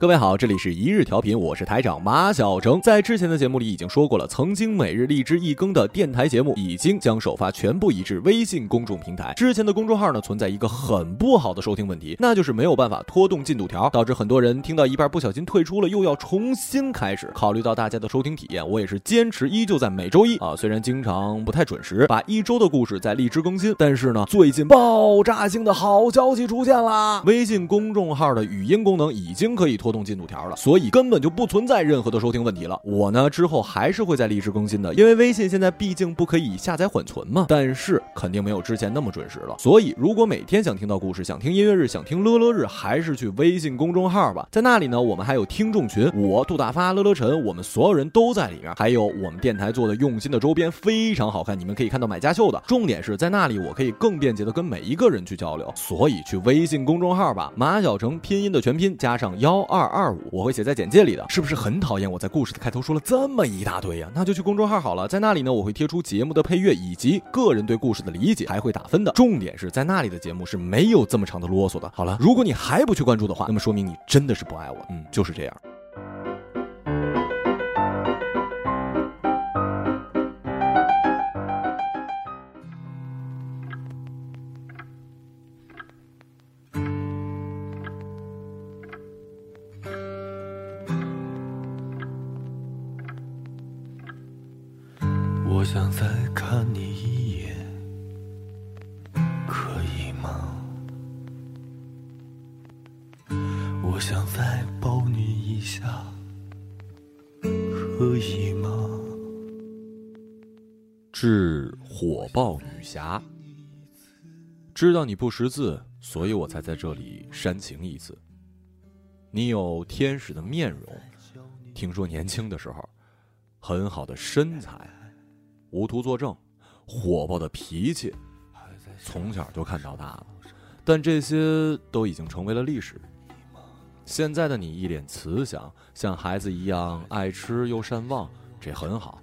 各位好，这里是一日调频，我是台长马小成。在之前的节目里已经说过了，曾经每日荔枝一更的电台节目已经将首发全部移至微信公众平台。之前的公众号呢存在一个很不好的收听问题，那就是没有办法拖动进度条，导致很多人听到一半不小心退出了，又要重新开始。考虑到大家的收听体验，我也是坚持依旧在每周一啊，虽然经常不太准时，把一周的故事在荔枝更新，但是呢，最近爆炸性的好消息出现啦！微信公众号的语音功能已经可以拖。拖动进度条了，所以根本就不存在任何的收听问题了。我呢之后还是会在荔枝更新的，因为微信现在毕竟不可以下载缓存嘛。但是肯定没有之前那么准时了。所以如果每天想听到故事，想听音乐日，想听乐乐日，还是去微信公众号吧。在那里呢，我们还有听众群，我杜大发、乐乐晨，我们所有人都在里面。还有我们电台做的用心的周边，非常好看，你们可以看到买家秀的。重点是在那里，我可以更便捷的跟每一个人去交流。所以去微信公众号吧，马小成拼音的全拼加上幺二。二二五，我会写在简介里的，是不是很讨厌我在故事的开头说了这么一大堆呀？那就去公众号好了，在那里呢，我会贴出节目的配乐以及个人对故事的理解，还会打分的。重点是在那里的节目是没有这么长的啰嗦的。好了，如果你还不去关注的话，那么说明你真的是不爱我。嗯，就是这样。我想再看你一眼，可以吗？我想再抱你一下，可以吗？致火爆女侠，知道你不识字，所以我才在这里煽情一次。你有天使的面容，听说年轻的时候，很好的身材。无图作证，火爆的脾气，从小就看到大了，但这些都已经成为了历史。现在的你一脸慈祥，像孩子一样爱吃又善忘，这很好。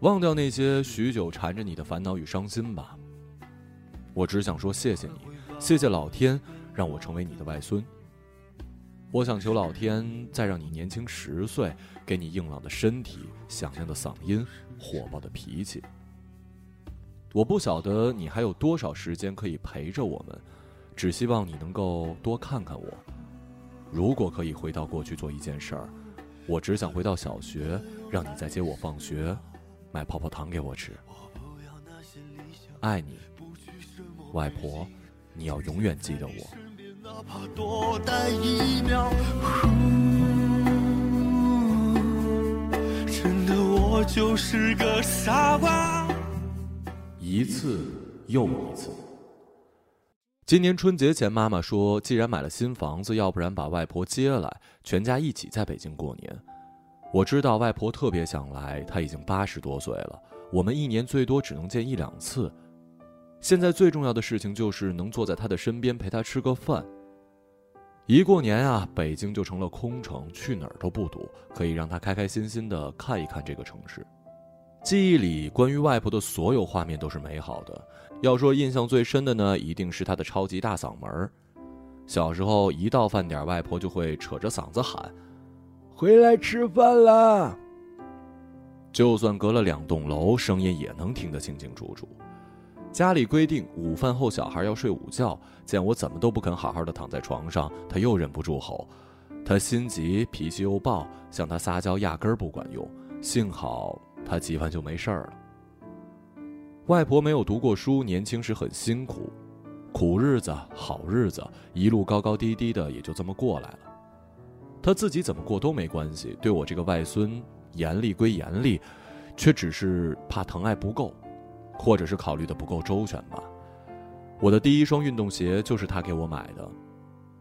忘掉那些许久缠着你的烦恼与伤心吧。我只想说谢谢你，谢谢老天让我成为你的外孙。我想求老天再让你年轻十岁，给你硬朗的身体、响亮的嗓音、火爆的脾气。我不晓得你还有多少时间可以陪着我们，只希望你能够多看看我。如果可以回到过去做一件事儿，我只想回到小学，让你再接我放学，买泡泡糖给我吃。爱你，外婆，你要永远记得我。哪怕多待一秒，我就是个傻瓜。一次又一次。今年春节前，妈妈说，既然买了新房子，要不然把外婆接来，全家一起在北京过年。我知道外婆特别想来，她已经八十多岁了，我们一年最多只能见一两次。现在最重要的事情就是能坐在她的身边陪她吃个饭。一过年啊，北京就成了空城，去哪儿都不堵，可以让他开开心心的看一看这个城市。记忆里关于外婆的所有画面都是美好的。要说印象最深的呢，一定是她的超级大嗓门。小时候一到饭点，外婆就会扯着嗓子喊：“回来吃饭啦！”就算隔了两栋楼，声音也能听得清清楚楚。家里规定午饭后小孩要睡午觉，见我怎么都不肯好好的躺在床上，他又忍不住吼。他心急，脾气又暴，向他撒娇压根儿不管用。幸好他急完就没事儿了。外婆没有读过书，年轻时很辛苦，苦日子好日子，一路高高低低的也就这么过来了。他自己怎么过都没关系，对我这个外孙严厉归严厉，却只是怕疼爱不够。或者是考虑的不够周全吧。我的第一双运动鞋就是他给我买的，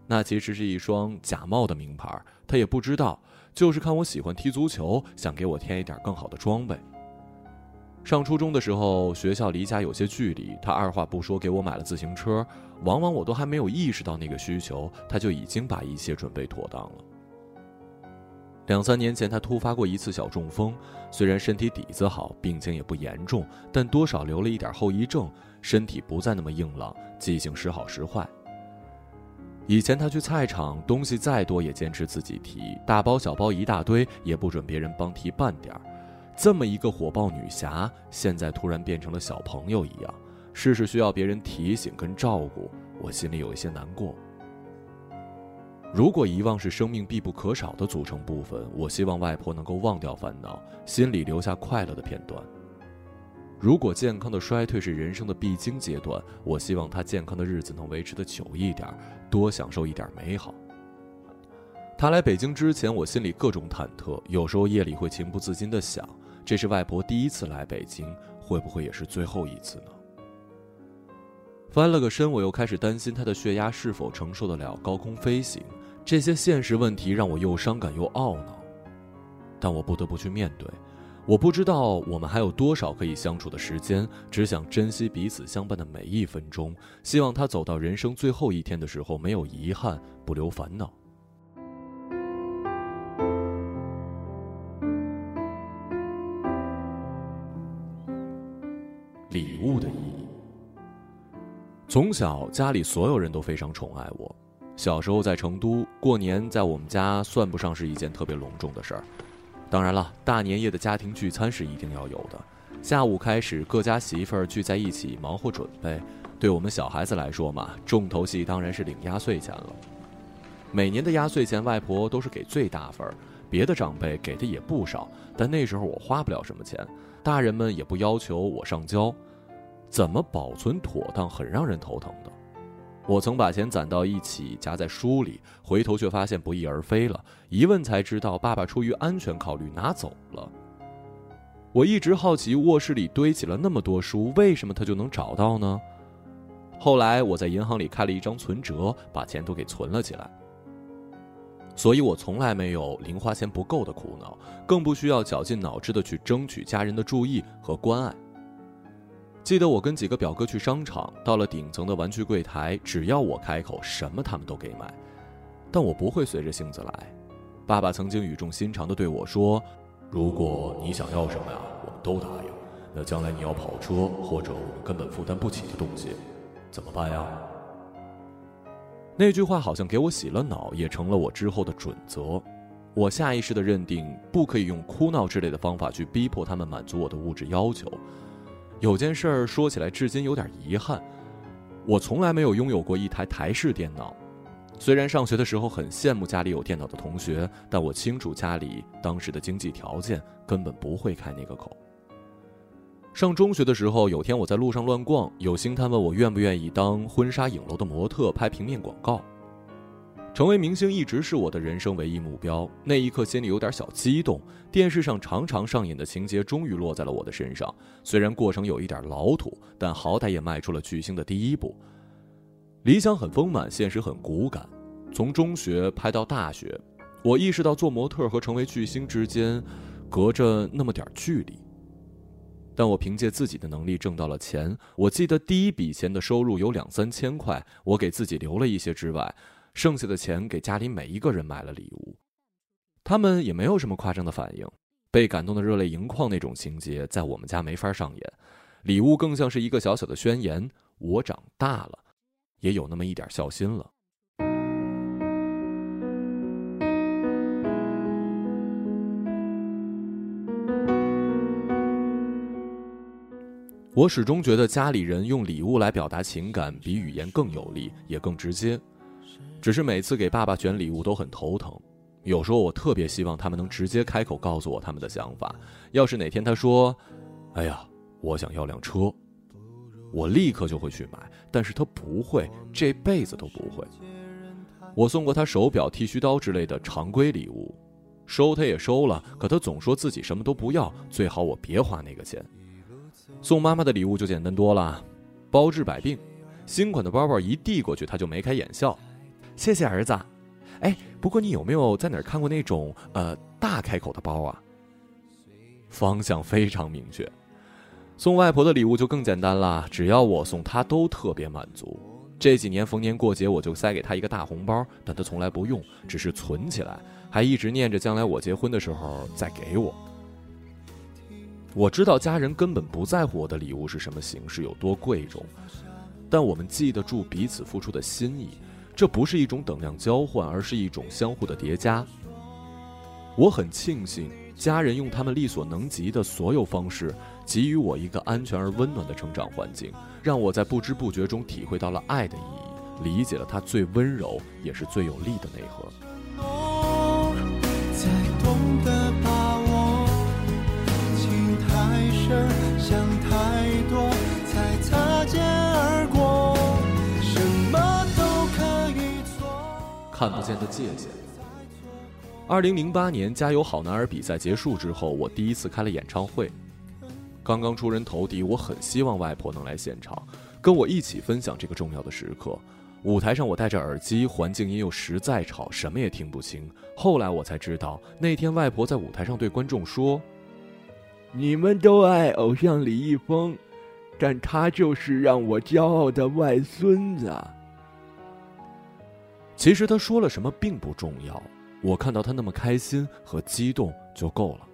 那其实是一双假冒的名牌，他也不知道，就是看我喜欢踢足球，想给我添一点更好的装备。上初中的时候，学校离家有些距离，他二话不说给我买了自行车，往往我都还没有意识到那个需求，他就已经把一切准备妥当了。两三年前，他突发过一次小中风，虽然身体底子好，病情也不严重，但多少留了一点后遗症，身体不再那么硬朗，记性时好时坏。以前他去菜场，东西再多也坚持自己提，大包小包一大堆，也不准别人帮提半点儿。这么一个火爆女侠，现在突然变成了小朋友一样，事事需要别人提醒跟照顾，我心里有一些难过。如果遗忘是生命必不可少的组成部分，我希望外婆能够忘掉烦恼，心里留下快乐的片段。如果健康的衰退是人生的必经阶段，我希望她健康的日子能维持的久一点，多享受一点美好。她来北京之前，我心里各种忐忑，有时候夜里会情不自禁地想。这是外婆第一次来北京，会不会也是最后一次呢？翻了个身，我又开始担心她的血压是否承受得了高空飞行。这些现实问题让我又伤感又懊恼，但我不得不去面对。我不知道我们还有多少可以相处的时间，只想珍惜彼此相伴的每一分钟。希望他走到人生最后一天的时候，没有遗憾，不留烦恼。礼物的意义。从小家里所有人都非常宠爱我。小时候在成都过年，在我们家算不上是一件特别隆重的事儿。当然了，大年夜的家庭聚餐是一定要有的。下午开始，各家媳妇儿聚在一起忙活准备。对我们小孩子来说嘛，重头戏当然是领压岁钱了。每年的压岁钱，外婆都是给最大份儿，别的长辈给的也不少，但那时候我花不了什么钱，大人们也不要求我上交。怎么保存妥当，很让人头疼的。我曾把钱攒到一起，夹在书里，回头却发现不翼而飞了。一问才知道，爸爸出于安全考虑拿走了。我一直好奇，卧室里堆起了那么多书，为什么他就能找到呢？后来我在银行里开了一张存折，把钱都给存了起来。所以我从来没有零花钱不够的苦恼，更不需要绞尽脑汁的去争取家人的注意和关爱。记得我跟几个表哥去商场，到了顶层的玩具柜台，只要我开口，什么他们都给买。但我不会随着性子来。爸爸曾经语重心长地对我说：“如果你想要什么呀，我们都答应。那将来你要跑车或者我们根本负担不起的东西，怎么办呀？”那句话好像给我洗了脑，也成了我之后的准则。我下意识地认定，不可以用哭闹之类的方法去逼迫他们满足我的物质要求。有件事儿说起来，至今有点遗憾。我从来没有拥有过一台台式电脑。虽然上学的时候很羡慕家里有电脑的同学，但我清楚家里当时的经济条件根本不会开那个口。上中学的时候，有天我在路上乱逛，有星探问我愿不愿意当婚纱影楼的模特，拍平面广告。成为明星一直是我的人生唯一目标。那一刻心里有点小激动。电视上常常上演的情节终于落在了我的身上。虽然过程有一点老土，但好歹也迈出了巨星的第一步。理想很丰满，现实很骨感。从中学拍到大学，我意识到做模特和成为巨星之间，隔着那么点距离。但我凭借自己的能力挣到了钱。我记得第一笔钱的收入有两三千块，我给自己留了一些之外。剩下的钱给家里每一个人买了礼物，他们也没有什么夸张的反应，被感动的热泪盈眶那种情节在我们家没法上演，礼物更像是一个小小的宣言：我长大了，也有那么一点孝心了。我始终觉得家里人用礼物来表达情感，比语言更有力，也更直接。只是每次给爸爸选礼物都很头疼，有时候我特别希望他们能直接开口告诉我他们的想法。要是哪天他说：“哎呀，我想要辆车”，我立刻就会去买。但是他不会，这辈子都不会。我送过他手表、剃须刀之类的常规礼物，收他也收了，可他总说自己什么都不要，最好我别花那个钱。送妈妈的礼物就简单多了，包治百病。新款的包包一递过去，他就眉开眼笑。谢谢儿子，哎，不过你有没有在哪儿看过那种呃大开口的包啊？方向非常明确。送外婆的礼物就更简单了，只要我送她都特别满足。这几年逢年过节我就塞给她一个大红包，但她从来不用，只是存起来，还一直念着将来我结婚的时候再给我。我知道家人根本不在乎我的礼物是什么形式，有多贵重，但我们记得住彼此付出的心意。这不是一种等量交换，而是一种相互的叠加。我很庆幸，家人用他们力所能及的所有方式，给予我一个安全而温暖的成长环境，让我在不知不觉中体会到了爱的意义，理解了它最温柔也是最有力的内核。看不见的界限。二零零八年《加油好男儿》比赛结束之后，我第一次开了演唱会。刚刚出人头地，我很希望外婆能来现场，跟我一起分享这个重要的时刻。舞台上我戴着耳机，环境音又实在吵，什么也听不清。后来我才知道，那天外婆在舞台上对观众说：“你们都爱偶像李易峰，但他就是让我骄傲的外孙子。”其实他说了什么并不重要，我看到他那么开心和激动就够了。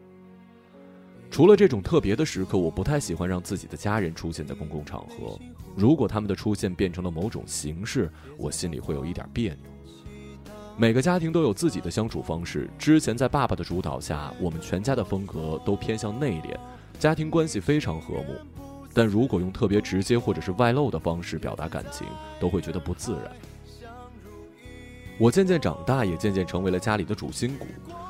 除了这种特别的时刻，我不太喜欢让自己的家人出现在公共场合。如果他们的出现变成了某种形式，我心里会有一点别扭。每个家庭都有自己的相处方式。之前在爸爸的主导下，我们全家的风格都偏向内敛，家庭关系非常和睦。但如果用特别直接或者是外露的方式表达感情，都会觉得不自然。我渐渐长大，也渐渐成为了家里的主心骨。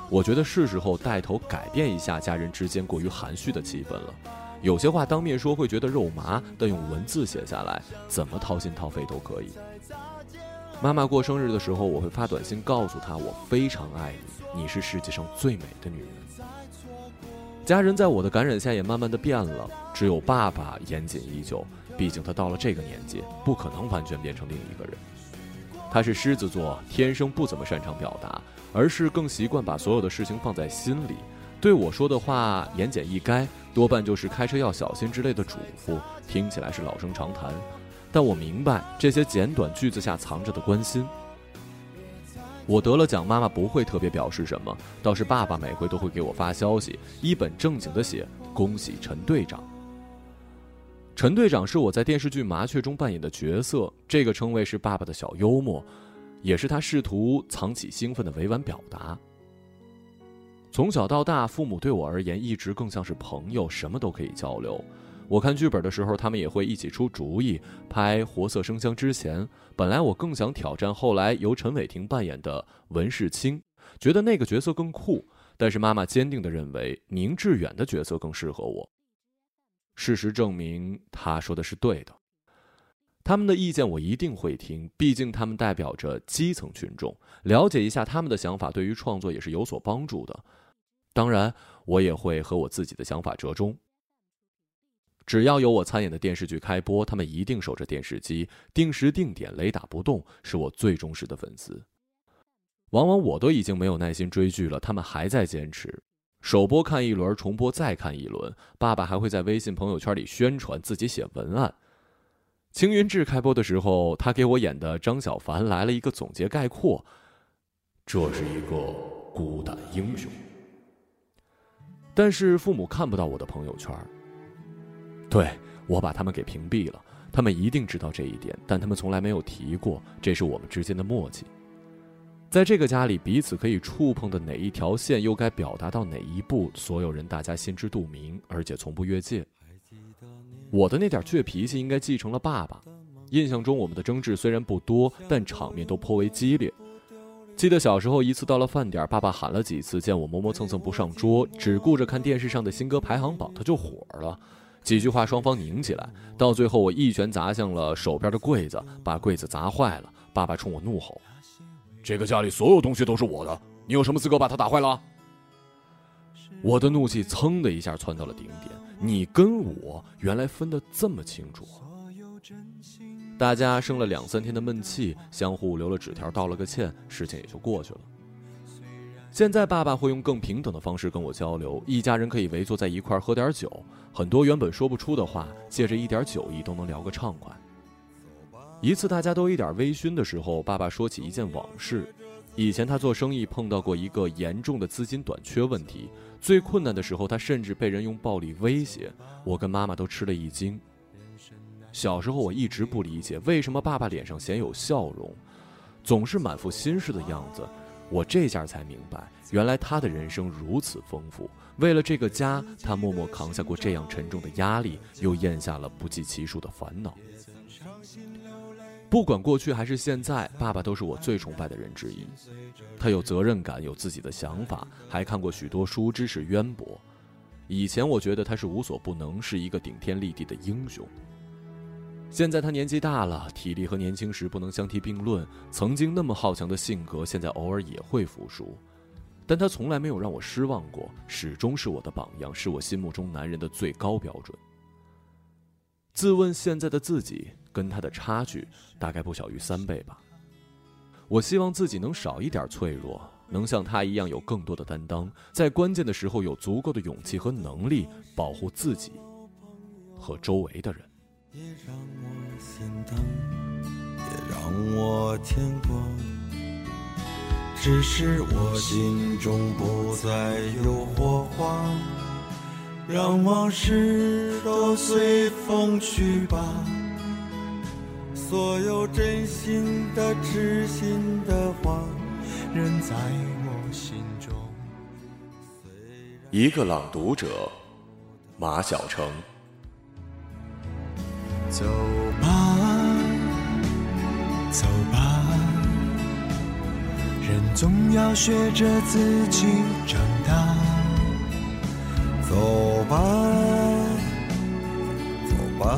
我觉得是时候带头改变一下家人之间过于含蓄的气氛了。有些话当面说会觉得肉麻，但用文字写下来，怎么掏心掏肺都可以。妈妈过生日的时候，我会发短信告诉她我非常爱你，你是世界上最美的女人。家人在我的感染下也慢慢的变了，只有爸爸严谨依旧，毕竟他到了这个年纪，不可能完全变成另一个人。他是狮子座，天生不怎么擅长表达，而是更习惯把所有的事情放在心里。对我说的话言简意赅，多半就是开车要小心之类的嘱咐，听起来是老生常谈。但我明白这些简短句子下藏着的关心。我得了奖，妈妈不会特别表示什么，倒是爸爸每回都会给我发消息，一本正经的写：“恭喜陈队长。”陈队长是我在电视剧《麻雀》中扮演的角色，这个称谓是爸爸的小幽默，也是他试图藏起兴奋的委婉表达。从小到大，父母对我而言一直更像是朋友，什么都可以交流。我看剧本的时候，他们也会一起出主意。拍《活色生香》之前，本来我更想挑战后来由陈伟霆扮演的文世清，觉得那个角色更酷。但是妈妈坚定地认为宁致远的角色更适合我。事实证明，他说的是对的。他们的意见我一定会听，毕竟他们代表着基层群众，了解一下他们的想法，对于创作也是有所帮助的。当然，我也会和我自己的想法折中。只要有我参演的电视剧开播，他们一定守着电视机，定时定点，雷打不动，是我最忠实的粉丝。往往我都已经没有耐心追剧了，他们还在坚持。首播看一轮，重播再看一轮。爸爸还会在微信朋友圈里宣传自己写文案。青云志开播的时候，他给我演的张小凡来了一个总结概括：这是一个孤胆英雄。但是父母看不到我的朋友圈，对我把他们给屏蔽了。他们一定知道这一点，但他们从来没有提过，这是我们之间的默契。在这个家里，彼此可以触碰的哪一条线，又该表达到哪一步？所有人大家心知肚明，而且从不越界。我的那点倔脾气应该继承了爸爸。印象中，我们的争执虽然不多，但场面都颇为激烈。记得小时候一次到了饭点，爸爸喊了几次，见我磨磨蹭蹭不上桌，只顾着看电视上的新歌排行榜，他就火了。几句话双方拧起来，到最后我一拳砸向了手边的柜子，把柜子砸坏了。爸爸冲我怒吼。这个家里所有东西都是我的，你有什么资格把它打坏了？我的怒气噌的一下窜到了顶点。你跟我原来分得这么清楚，大家生了两三天的闷气，相互留了纸条，道了个歉，事情也就过去了。现在爸爸会用更平等的方式跟我交流，一家人可以围坐在一块喝点酒，很多原本说不出的话，借着一点酒意都能聊个畅快。一次，大家都一点微醺的时候，爸爸说起一件往事。以前他做生意碰到过一个严重的资金短缺问题，最困难的时候，他甚至被人用暴力威胁。我跟妈妈都吃了一惊。小时候我一直不理解为什么爸爸脸上鲜有笑容，总是满腹心事的样子，我这下才明白，原来他的人生如此丰富。为了这个家，他默默扛下过这样沉重的压力，又咽下了不计其数的烦恼。不管过去还是现在，爸爸都是我最崇拜的人之一。他有责任感，有自己的想法，还看过许多书，知识渊博。以前我觉得他是无所不能，是一个顶天立地的英雄。现在他年纪大了，体力和年轻时不能相提并论。曾经那么好强的性格，现在偶尔也会服输。但他从来没有让我失望过，始终是我的榜样，是我心目中男人的最高标准。自问现在的自己跟他的差距大概不小于三倍吧。我希望自己能少一点脆弱，能像他一样有更多的担当，在关键的时候有足够的勇气和能力保护自己和周围的人。也让我心疼，也让我牵挂。只是我心中不再有火花，让往事都随风去吧。所有真心的、痴心的话，仍在我心中。一个朗读者，马晓成。走吧，走吧，人总要学着自己长大。走吧，走吧，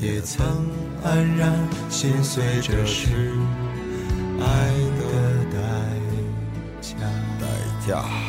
也曾黯然心碎，这是爱的代价。代价。